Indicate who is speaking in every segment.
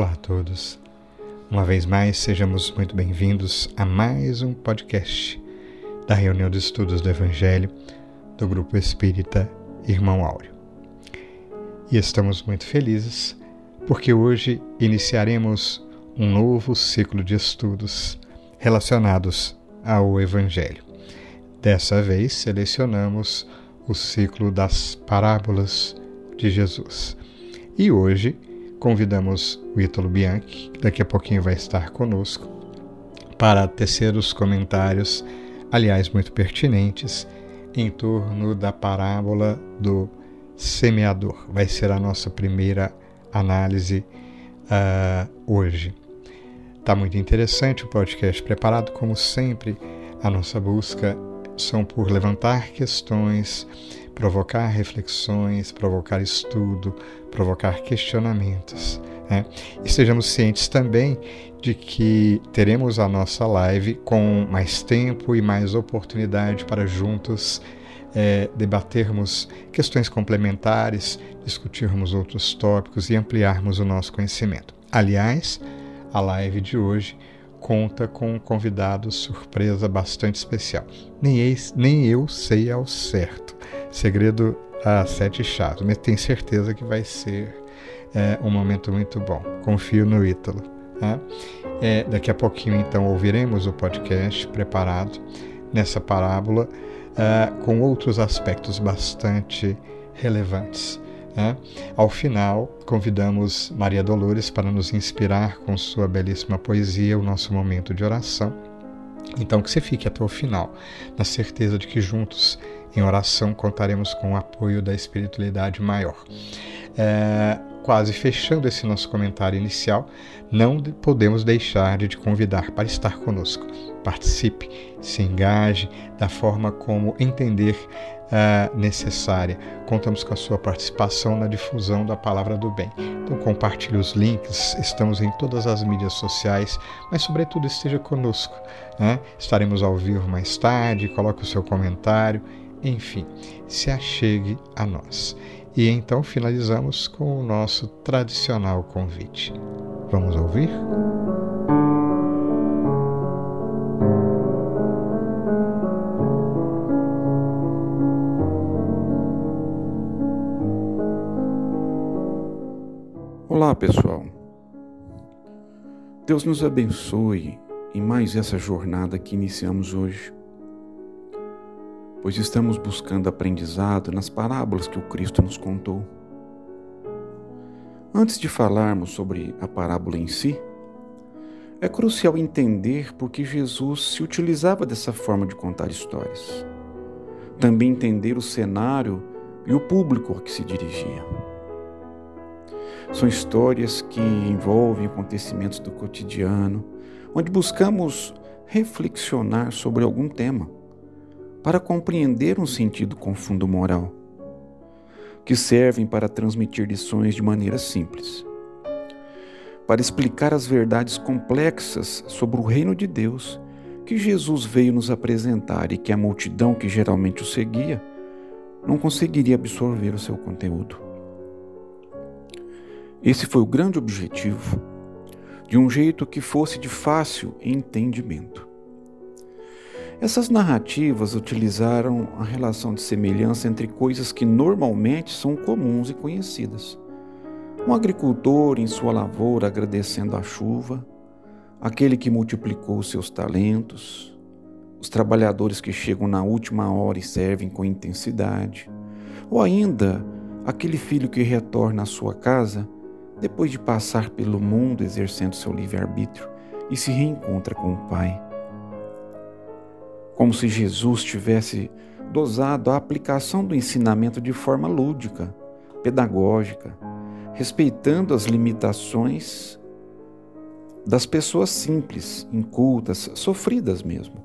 Speaker 1: Olá a todos. Uma vez mais, sejamos muito bem-vindos a mais um podcast da reunião de estudos do Evangelho do Grupo Espírita Irmão Áureo. E estamos muito felizes porque hoje iniciaremos um novo ciclo de estudos relacionados ao Evangelho. Dessa vez, selecionamos o ciclo das parábolas de Jesus. E hoje convidamos o Ítalo Bianchi, que daqui a pouquinho vai estar conosco, para tecer os comentários, aliás, muito pertinentes, em torno da parábola do semeador. Vai ser a nossa primeira análise uh, hoje. Está muito interessante o podcast preparado, como sempre, a nossa busca são por levantar questões provocar reflexões, provocar estudo, provocar questionamentos. Né? E sejamos cientes também de que teremos a nossa live com mais tempo e mais oportunidade para juntos é, debatermos questões complementares, discutirmos outros tópicos e ampliarmos o nosso conhecimento. Aliás, a live de hoje conta com um convidado surpresa bastante especial. Nem, nem eu sei ao certo Segredo a Sete Chaves, mas tenho certeza que vai ser é, um momento muito bom. Confio no Ítalo. Né? É, daqui a pouquinho, então, ouviremos o podcast preparado nessa parábola é, com outros aspectos bastante relevantes. Né? Ao final, convidamos Maria Dolores para nos inspirar com sua belíssima poesia, o nosso momento de oração. Então, que você fique até o final, na certeza de que juntos em oração, contaremos com o apoio da espiritualidade maior. É, quase fechando esse nosso comentário inicial, não podemos deixar de te convidar para estar conosco. Participe, se engaje da forma como entender uh, necessária. Contamos com a sua participação na difusão da palavra do bem. Então compartilhe os links, estamos em todas as mídias sociais, mas sobretudo esteja conosco. Né? Estaremos ao vivo mais tarde, coloque o seu comentário enfim, se achegue a nós. E então finalizamos com o nosso tradicional convite. Vamos ouvir?
Speaker 2: Olá, pessoal. Deus nos abençoe em mais essa jornada que iniciamos hoje pois estamos buscando aprendizado nas parábolas que o Cristo nos contou. Antes de falarmos sobre a parábola em si, é crucial entender por que Jesus se utilizava dessa forma de contar histórias. Também entender o cenário e o público a que se dirigia. São histórias que envolvem acontecimentos do cotidiano, onde buscamos reflexionar sobre algum tema para compreender um sentido com fundo moral, que servem para transmitir lições de maneira simples, para explicar as verdades complexas sobre o reino de Deus que Jesus veio nos apresentar e que a multidão que geralmente o seguia não conseguiria absorver o seu conteúdo. Esse foi o grande objetivo, de um jeito que fosse de fácil entendimento. Essas narrativas utilizaram a relação de semelhança entre coisas que normalmente são comuns e conhecidas. Um agricultor em sua lavoura agradecendo a chuva, aquele que multiplicou seus talentos, os trabalhadores que chegam na última hora e servem com intensidade, ou ainda aquele filho que retorna à sua casa depois de passar pelo mundo exercendo seu livre-arbítrio e se reencontra com o pai como se Jesus tivesse dosado a aplicação do ensinamento de forma lúdica, pedagógica, respeitando as limitações das pessoas simples, incultas, sofridas mesmo.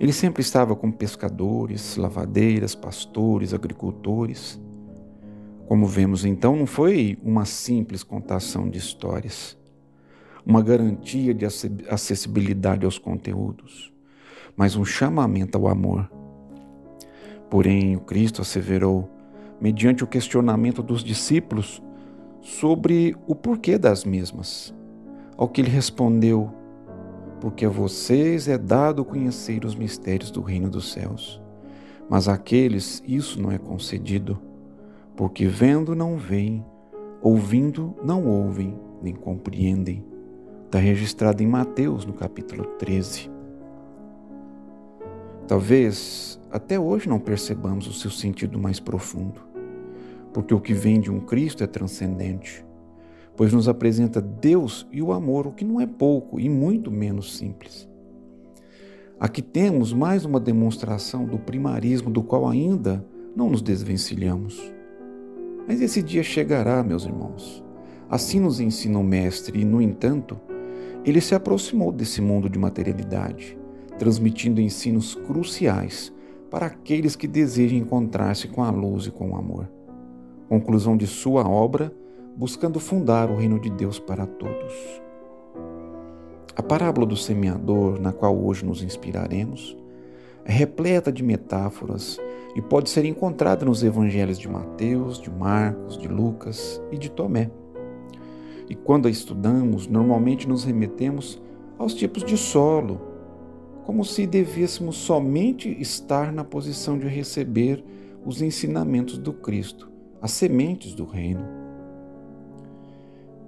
Speaker 2: Ele sempre estava com pescadores, lavadeiras, pastores, agricultores. Como vemos então, não foi uma simples contação de histórias, uma garantia de acessibilidade aos conteúdos mas um chamamento ao amor. Porém, o Cristo asseverou, mediante o questionamento dos discípulos sobre o porquê das mesmas. Ao que ele respondeu: Porque a vocês é dado conhecer os mistérios do reino dos céus, mas àqueles isso não é concedido, porque vendo não veem, ouvindo não ouvem, nem compreendem. Está registrado em Mateus, no capítulo 13. Talvez até hoje não percebamos o seu sentido mais profundo, porque o que vem de um Cristo é transcendente, pois nos apresenta Deus e o amor, o que não é pouco e muito menos simples. Aqui temos mais uma demonstração do primarismo do qual ainda não nos desvencilhamos. Mas esse dia chegará, meus irmãos. Assim nos ensina o Mestre, e, no entanto, ele se aproximou desse mundo de materialidade transmitindo ensinos cruciais para aqueles que desejam encontrar-se com a luz e com o amor. Conclusão de sua obra, buscando fundar o reino de Deus para todos. A parábola do semeador, na qual hoje nos inspiraremos, é repleta de metáforas e pode ser encontrada nos evangelhos de Mateus, de Marcos, de Lucas e de Tomé. E quando a estudamos, normalmente nos remetemos aos tipos de solo, como se devêssemos somente estar na posição de receber os ensinamentos do Cristo, as sementes do Reino.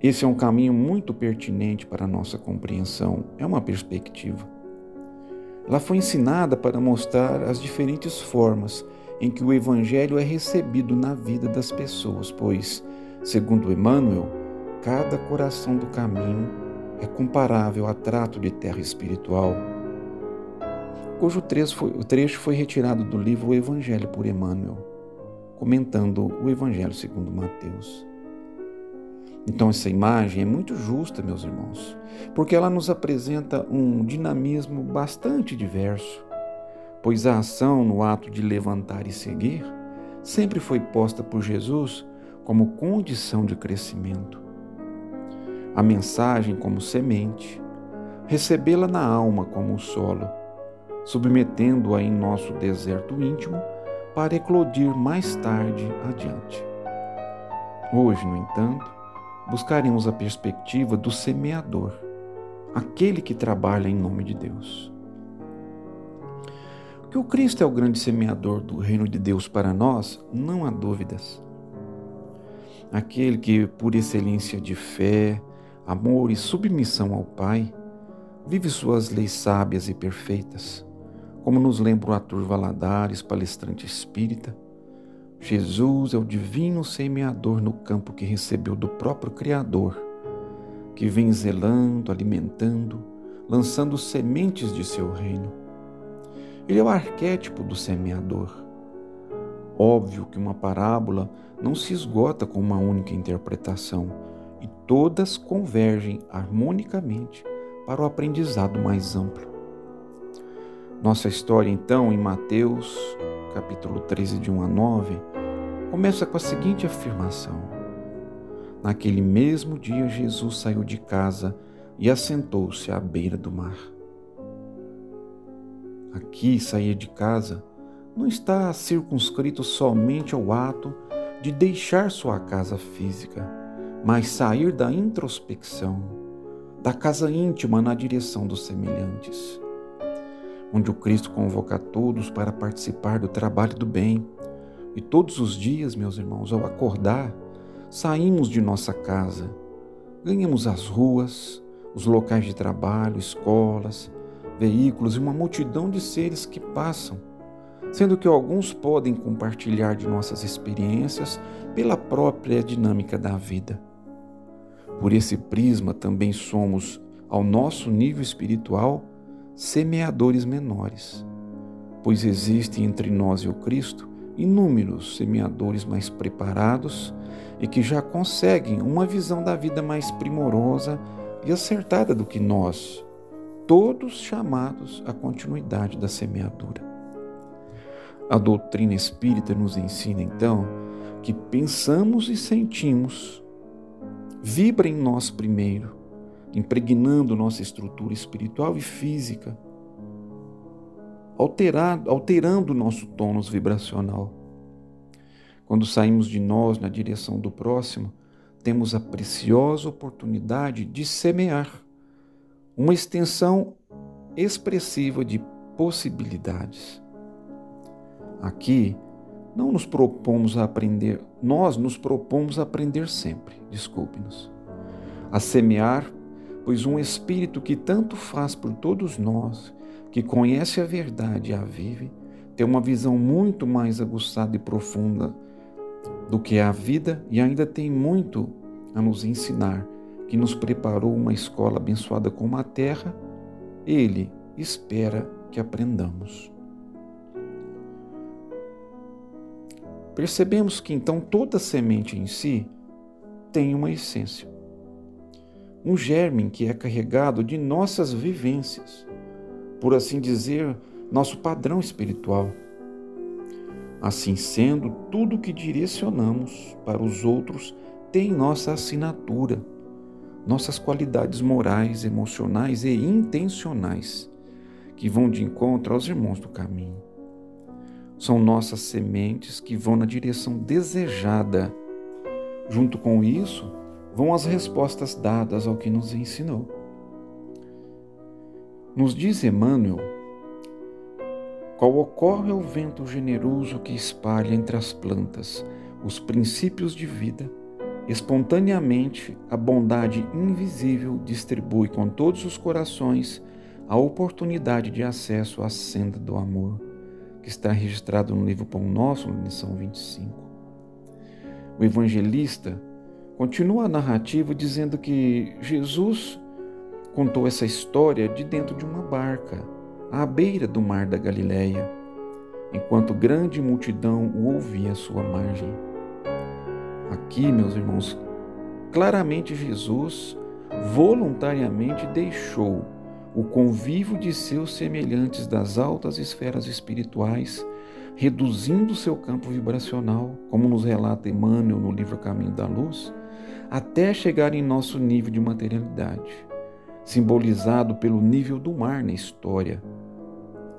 Speaker 2: Esse é um caminho muito pertinente para a nossa compreensão, é uma perspectiva. Ela foi ensinada para mostrar as diferentes formas em que o Evangelho é recebido na vida das pessoas, pois, segundo Emmanuel, cada coração do caminho é comparável a trato de terra espiritual cujo trecho foi, o trecho foi retirado do livro O Evangelho por Emmanuel, comentando o Evangelho segundo Mateus. Então, essa imagem é muito justa, meus irmãos, porque ela nos apresenta um dinamismo bastante diverso, pois a ação no ato de levantar e seguir sempre foi posta por Jesus como condição de crescimento. A mensagem como semente, recebê-la na alma como o solo submetendo-a em nosso deserto íntimo para eclodir mais tarde adiante. Hoje, no entanto, buscaremos a perspectiva do semeador, aquele que trabalha em nome de Deus. Que o Cristo é o grande semeador do reino de Deus para nós, não há dúvidas. Aquele que, por excelência de fé, amor e submissão ao Pai, vive suas leis sábias e perfeitas como nos lembra o ator Valadares, palestrante espírita, Jesus é o divino semeador no campo que recebeu do próprio Criador, que vem zelando, alimentando, lançando sementes de seu reino. Ele é o arquétipo do semeador. Óbvio que uma parábola não se esgota com uma única interpretação e todas convergem harmonicamente para o aprendizado mais amplo. Nossa história, então, em Mateus, capítulo 13, de 1 a 9, começa com a seguinte afirmação: Naquele mesmo dia, Jesus saiu de casa e assentou-se à beira do mar. Aqui, sair de casa não está circunscrito somente ao ato de deixar sua casa física, mas sair da introspecção, da casa íntima na direção dos semelhantes onde o Cristo convoca todos para participar do trabalho do bem. E todos os dias, meus irmãos, ao acordar, saímos de nossa casa, ganhamos as ruas, os locais de trabalho, escolas, veículos e uma multidão de seres que passam, sendo que alguns podem compartilhar de nossas experiências pela própria dinâmica da vida. Por esse prisma também somos, ao nosso nível espiritual, semeadores menores, pois existem entre nós e o Cristo inúmeros semeadores mais preparados e que já conseguem uma visão da vida mais primorosa e acertada do que nós, todos chamados à continuidade da semeadura. A doutrina espírita nos ensina então que pensamos e sentimos, vibra em nós primeiro impregnando nossa estrutura espiritual e física, alterando, alterando nosso tônus vibracional. Quando saímos de nós na direção do próximo, temos a preciosa oportunidade de semear uma extensão expressiva de possibilidades. Aqui, não nos propomos a aprender, nós nos propomos a aprender sempre, desculpe-nos, a semear, pois um Espírito que tanto faz por todos nós, que conhece a verdade e a vive, tem uma visão muito mais aguçada e profunda do que a vida e ainda tem muito a nos ensinar, que nos preparou uma escola abençoada como a terra, ele espera que aprendamos. Percebemos que então toda semente em si tem uma essência, um germe que é carregado de nossas vivências, por assim dizer, nosso padrão espiritual. Assim sendo, tudo que direcionamos para os outros tem nossa assinatura, nossas qualidades morais, emocionais e intencionais, que vão de encontro aos irmãos do caminho. São nossas sementes que vão na direção desejada. Junto com isso, vão as respostas dadas ao que nos ensinou. Nos diz Emmanuel, qual ocorre ao vento generoso que espalha entre as plantas os princípios de vida, espontaneamente a bondade invisível distribui com todos os corações a oportunidade de acesso à senda do amor que está registrado no livro Pão Nosso, na lição 25. O evangelista continua a narrativa dizendo que Jesus contou essa história de dentro de uma barca, à beira do mar da Galileia, enquanto grande multidão o ouvia à sua margem. Aqui, meus irmãos, claramente Jesus voluntariamente deixou o convívio de seus semelhantes das altas esferas espirituais, reduzindo seu campo vibracional, como nos relata Emmanuel no livro Caminho da Luz, até chegar em nosso nível de materialidade, simbolizado pelo nível do mar na história.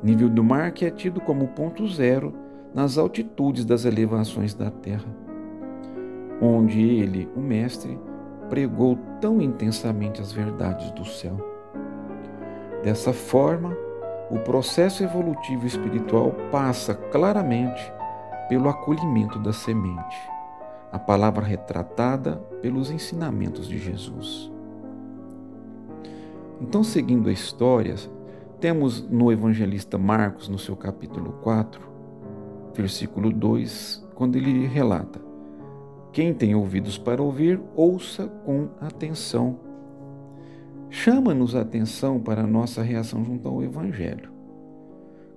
Speaker 2: Nível do mar que é tido como ponto zero nas altitudes das elevações da Terra, onde ele, o Mestre, pregou tão intensamente as verdades do céu. Dessa forma, o processo evolutivo espiritual passa claramente pelo acolhimento da semente, a palavra retratada pelos ensinamentos de Jesus. Então, seguindo a história, temos no evangelista Marcos, no seu capítulo 4, versículo 2, quando ele relata: Quem tem ouvidos para ouvir, ouça com atenção chama-nos a atenção para a nossa reação junto ao Evangelho.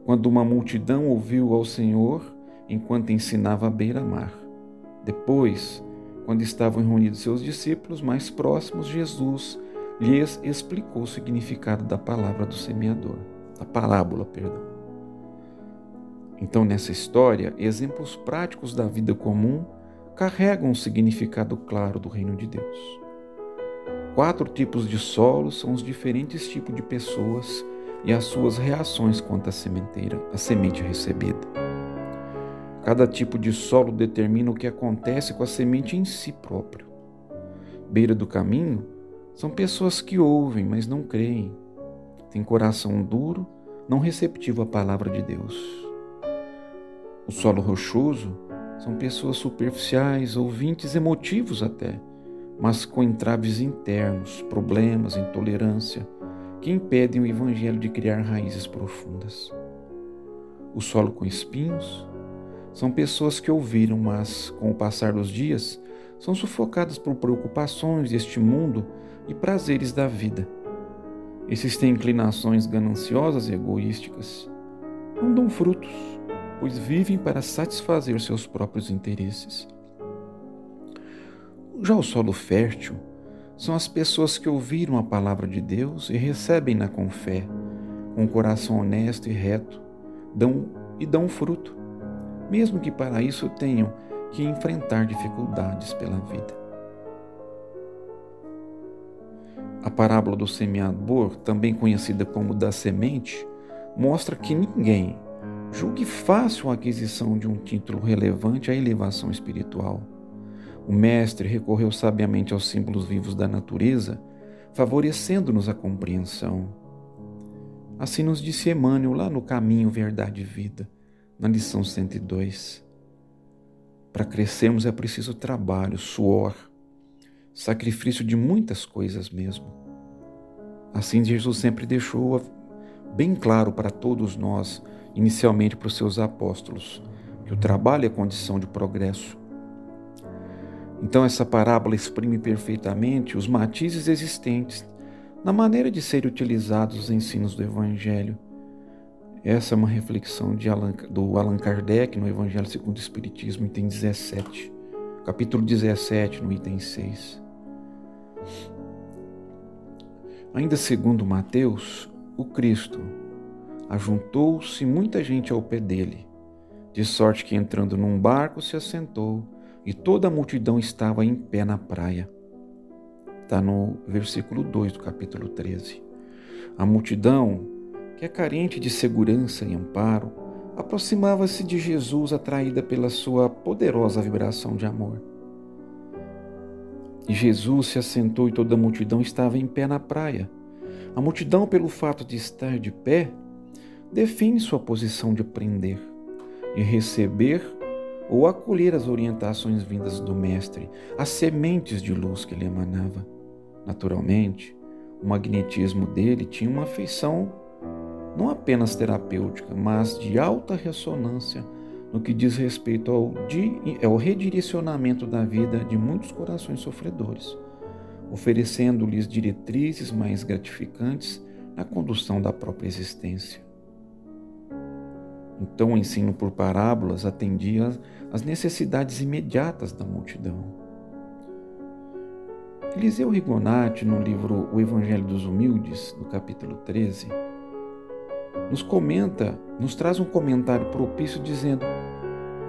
Speaker 2: Quando uma multidão ouviu ao Senhor enquanto ensinava à beira-mar. Depois, quando estavam reunidos seus discípulos mais próximos, Jesus lhes explicou o significado da palavra do semeador, da parábola, perdão. Então, nessa história, exemplos práticos da vida comum carregam um significado claro do reino de Deus quatro tipos de solo são os diferentes tipos de pessoas e as suas reações quanto à sementeira, a semente recebida. Cada tipo de solo determina o que acontece com a semente em si próprio. Beira do caminho são pessoas que ouvem, mas não creem. Têm coração duro, não receptivo à palavra de Deus. O solo rochoso são pessoas superficiais, ouvintes emotivos até, mas com entraves internos, problemas, intolerância, que impedem o Evangelho de criar raízes profundas. O solo com espinhos são pessoas que ouviram, mas, com o passar dos dias, são sufocadas por preocupações deste mundo e prazeres da vida. Esses têm inclinações gananciosas e egoísticas. Não dão frutos, pois vivem para satisfazer seus próprios interesses. Já o solo fértil são as pessoas que ouviram a palavra de Deus e recebem-na com fé, com um coração honesto e reto, dão e dão fruto, mesmo que para isso tenham que enfrentar dificuldades pela vida. A parábola do semeador, também conhecida como da semente, mostra que ninguém julgue fácil a aquisição de um título relevante à elevação espiritual O Mestre recorreu sabiamente aos símbolos vivos da natureza, favorecendo-nos a compreensão. Assim nos disse Emmanuel lá no Caminho, Verdade e Vida, na lição 102. Para crescermos é preciso trabalho, suor, sacrifício de muitas coisas mesmo. Assim, Jesus sempre deixou bem claro para todos nós, inicialmente para os seus apóstolos, que o trabalho é condição de progresso. Então, essa parábola exprime perfeitamente os matizes existentes na maneira de serem utilizados os ensinos do Evangelho. Essa é uma reflexão Allan, do Allan Kardec no Evangelho segundo o Espiritismo, item 17, capítulo 17, no item 6. Ainda segundo Mateus, o Cristo ajuntou-se muita gente ao pé dele, de sorte que entrando num barco se assentou e toda a multidão estava em pé na praia. Está no versículo 2 do capítulo 13. A multidão, que é carente de segurança e amparo, aproximava-se de Jesus atraída pela sua poderosa vibração de amor. E Jesus se assentou e toda a multidão estava em pé na praia. A multidão, pelo fato de estar de pé, define sua posição de aprender, de receber ou acolher as orientações vindas do Mestre, as sementes de luz que ele emanava. Naturalmente, o magnetismo dele tinha uma feição não apenas terapêutica, mas de alta ressonância no que diz respeito ao, ao redirecionamento da vida de muitos corações sofredores, oferecendo-lhes diretrizes mais gratificantes na condução da própria existência. Então, o ensino por parábolas atendia às necessidades imediatas da multidão. Eliseu Rigonati, no livro O Evangelho dos Humildes, no capítulo 13, nos comenta, nos traz um comentário propício dizendo: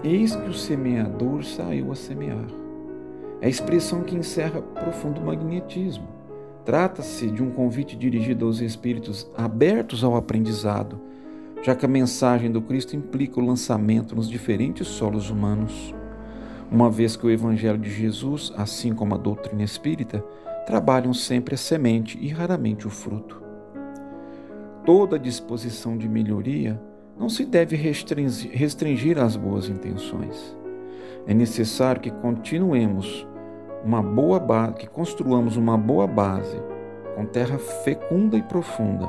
Speaker 2: Eis que o semeador saiu a semear. É a expressão que encerra profundo magnetismo. Trata-se de um convite dirigido aos espíritos abertos ao aprendizado já que a mensagem do Cristo implica o lançamento nos diferentes solos humanos, uma vez que o Evangelho de Jesus, assim como a doutrina espírita, trabalham sempre a semente e raramente o fruto. Toda disposição de melhoria não se deve restringir às boas intenções. É necessário que continuemos uma boa base, que construamos uma boa base com terra fecunda e profunda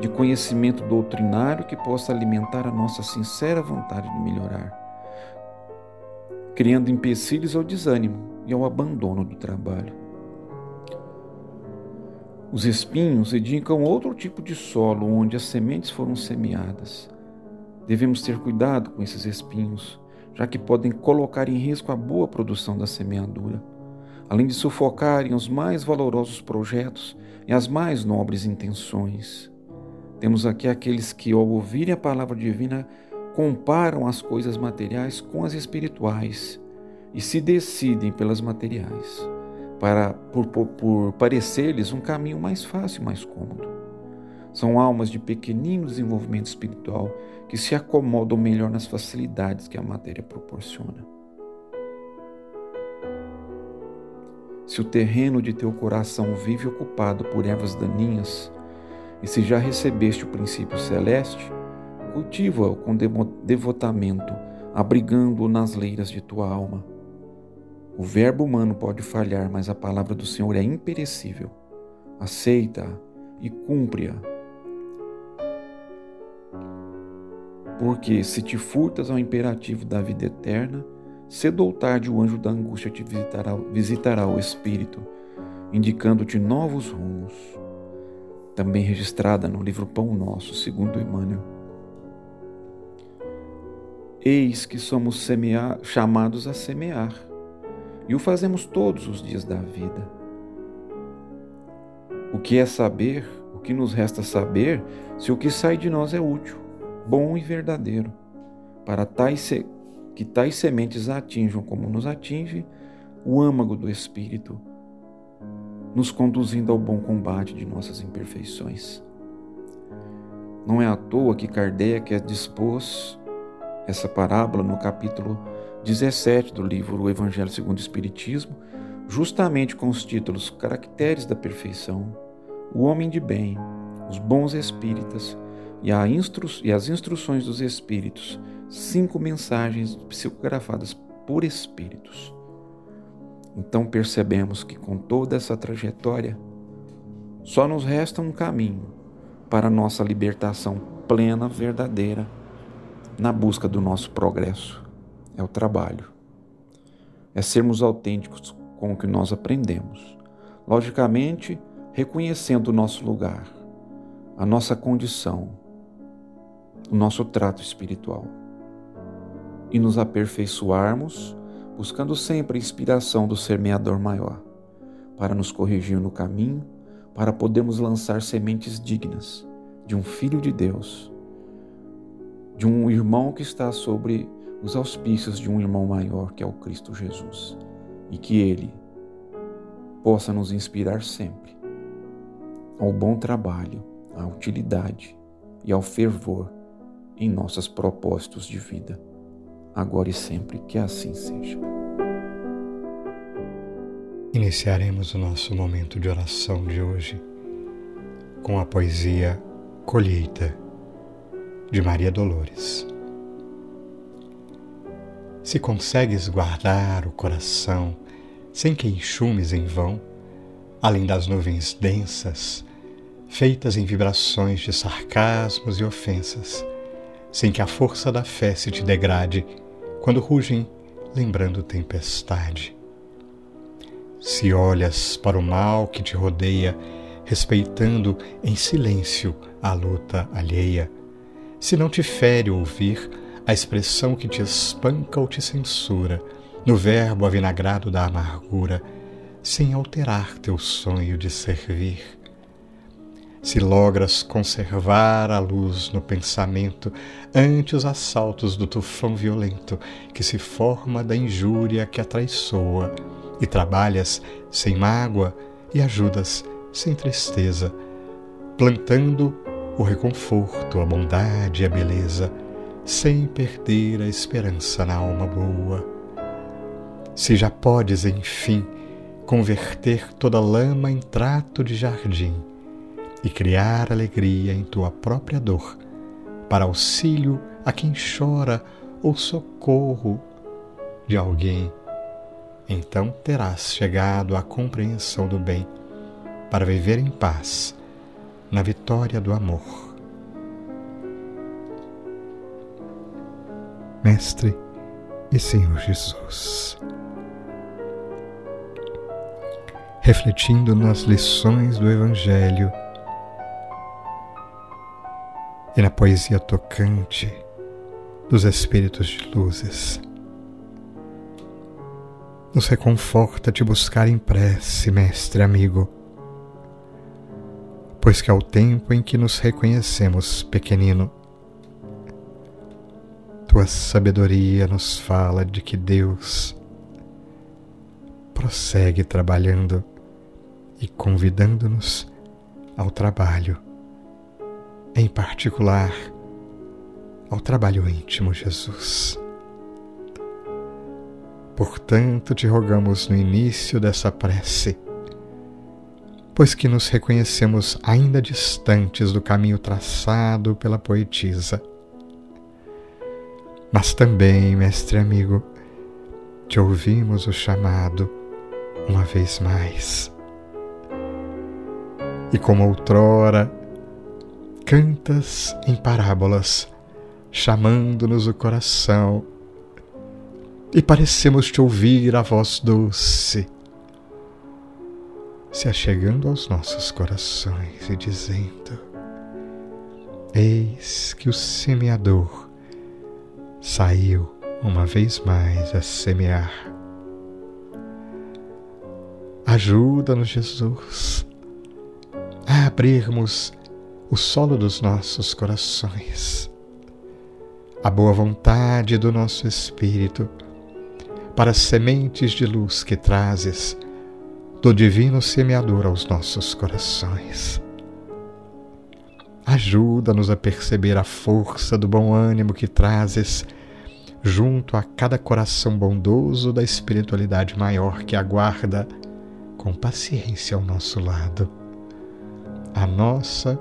Speaker 2: de conhecimento doutrinário que possa alimentar a nossa sincera vontade de melhorar, criando empecilhos ao desânimo e ao abandono do trabalho. Os espinhos indicam outro tipo de solo onde as sementes foram semeadas. Devemos ter cuidado com esses espinhos, já que podem colocar em risco a boa produção da semeadura, além de sufocarem os mais valorosos projetos e as mais nobres intenções. Temos aqui aqueles que, ao ouvirem a palavra divina, comparam as coisas materiais com as espirituais e se decidem pelas materiais, para por, por, por parecer-lhes um caminho mais fácil mais cômodo. São almas de pequenino desenvolvimento espiritual que se acomodam melhor nas facilidades que a matéria proporciona. Se o terreno de teu coração vive ocupado por ervas daninhas, e se já recebeste o princípio celeste, cultiva-o com devotamento, abrigando-o nas leiras de tua alma. O verbo humano pode falhar, mas a palavra do Senhor é imperecível. Aceita-a e cumpre-a. Porque se te furtas ao imperativo da vida eterna, cedo ou tarde o anjo da angústia te visitará, visitará o espírito, indicando-te novos rumos também registrada no livro Pão Nosso, segundo Emmanuel. Eis que somos chamados a semear, e o fazemos todos os dias da vida. O que é saber, o que nos resta saber, se o que sai de nós é útil, bom e verdadeiro, para tais que tais sementes atinjam como nos atinge o âmago do Espírito nos conduzindo ao bom combate de nossas imperfeições. Não é à toa que Kardec dispôs essa parábola no capítulo 17 do livro O Evangelho segundo o Espiritismo, justamente com os títulos Caracteres da Perfeição, O Homem de Bem, Os Bons Espíritas e, instru e as Instruções dos Espíritos, cinco mensagens psicografadas por espíritos. Então percebemos que com toda essa trajetória, só nos resta um caminho para a nossa libertação plena, verdadeira, na busca do nosso progresso é o trabalho. É sermos autênticos com o que nós aprendemos. Logicamente, reconhecendo o nosso lugar, a nossa condição, o nosso trato espiritual. E nos aperfeiçoarmos, buscando sempre a inspiração do semeador maior, para nos corrigir no caminho, para podermos lançar sementes dignas de um filho de Deus, de um irmão que está sobre os auspícios de um irmão maior que é o Cristo Jesus e que Ele possa nos inspirar sempre ao bom trabalho, à utilidade e ao fervor em nossos propósitos de vida, agora e sempre que assim seja.
Speaker 1: Iniciaremos o nosso momento de oração de hoje com a poesia Colheita de Maria Dolores. Se consegues guardar o coração sem que enxumes em vão, além das nuvens densas, feitas em vibrações de sarcasmos e ofensas, sem que a força da fé se te degrade quando rugem lembrando tempestade. Se olhas para o mal que te rodeia, respeitando em silêncio a luta alheia, se não te fere ouvir a expressão que te espanca ou te censura, no verbo avinagrado da amargura, sem alterar teu sonho de servir. Se logras conservar a luz no pensamento ante os assaltos do tufão violento que se forma da injúria que atraiçoa, e trabalhas sem mágoa e ajudas sem tristeza, plantando o reconforto, a bondade e a beleza, sem perder a esperança na alma boa. Se já podes, enfim, converter toda lama em trato de jardim e criar alegria em tua própria dor, para auxílio a quem chora ou socorro de alguém, então terás chegado à compreensão do bem para viver em paz na vitória do amor. Mestre e Senhor Jesus. Refletindo nas lições do Evangelho e na poesia tocante dos Espíritos de Luzes, nos reconforta te buscar em prece, mestre amigo, pois que ao tempo em que nos reconhecemos pequenino, tua sabedoria nos fala de que Deus prossegue trabalhando e convidando-nos ao trabalho, em particular ao trabalho íntimo, Jesus. Portanto, te rogamos no início dessa prece, pois que nos reconhecemos ainda distantes do caminho traçado pela poetisa mas também, mestre amigo, te ouvimos o chamado uma vez mais. E como outrora, cantas em parábolas, chamando-nos o coração, e parecemos te ouvir a voz doce, se achegando aos nossos corações e dizendo: Eis que o semeador saiu uma vez mais a semear. Ajuda-nos, Jesus, a abrirmos o solo dos nossos corações, a boa vontade do nosso espírito para sementes de luz que trazes do Divino Semeador aos nossos corações. Ajuda-nos a perceber a força do bom ânimo que trazes junto a cada coração bondoso da espiritualidade maior que aguarda com paciência ao nosso lado a nossa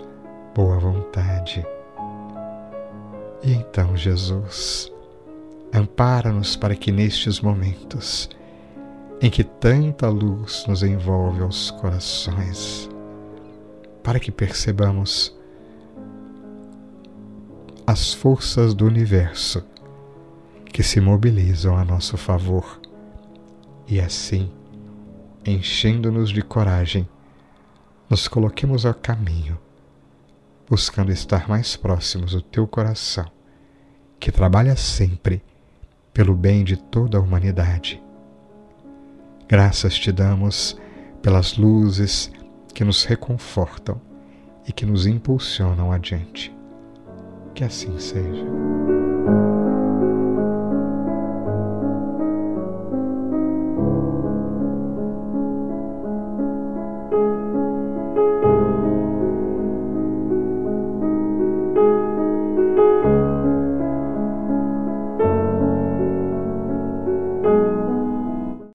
Speaker 1: boa vontade. E então, Jesus, ampara-nos para que nestes momentos em que tanta luz nos envolve aos corações, para que percebamos as forças do universo que se mobilizam a nosso favor e assim, enchendo-nos de coragem, nos coloquemos ao caminho, buscando estar mais próximos do teu coração, que trabalha sempre pelo bem de toda a humanidade. Graças te damos pelas luzes que nos reconfortam e que nos impulsionam adiante. Que assim seja.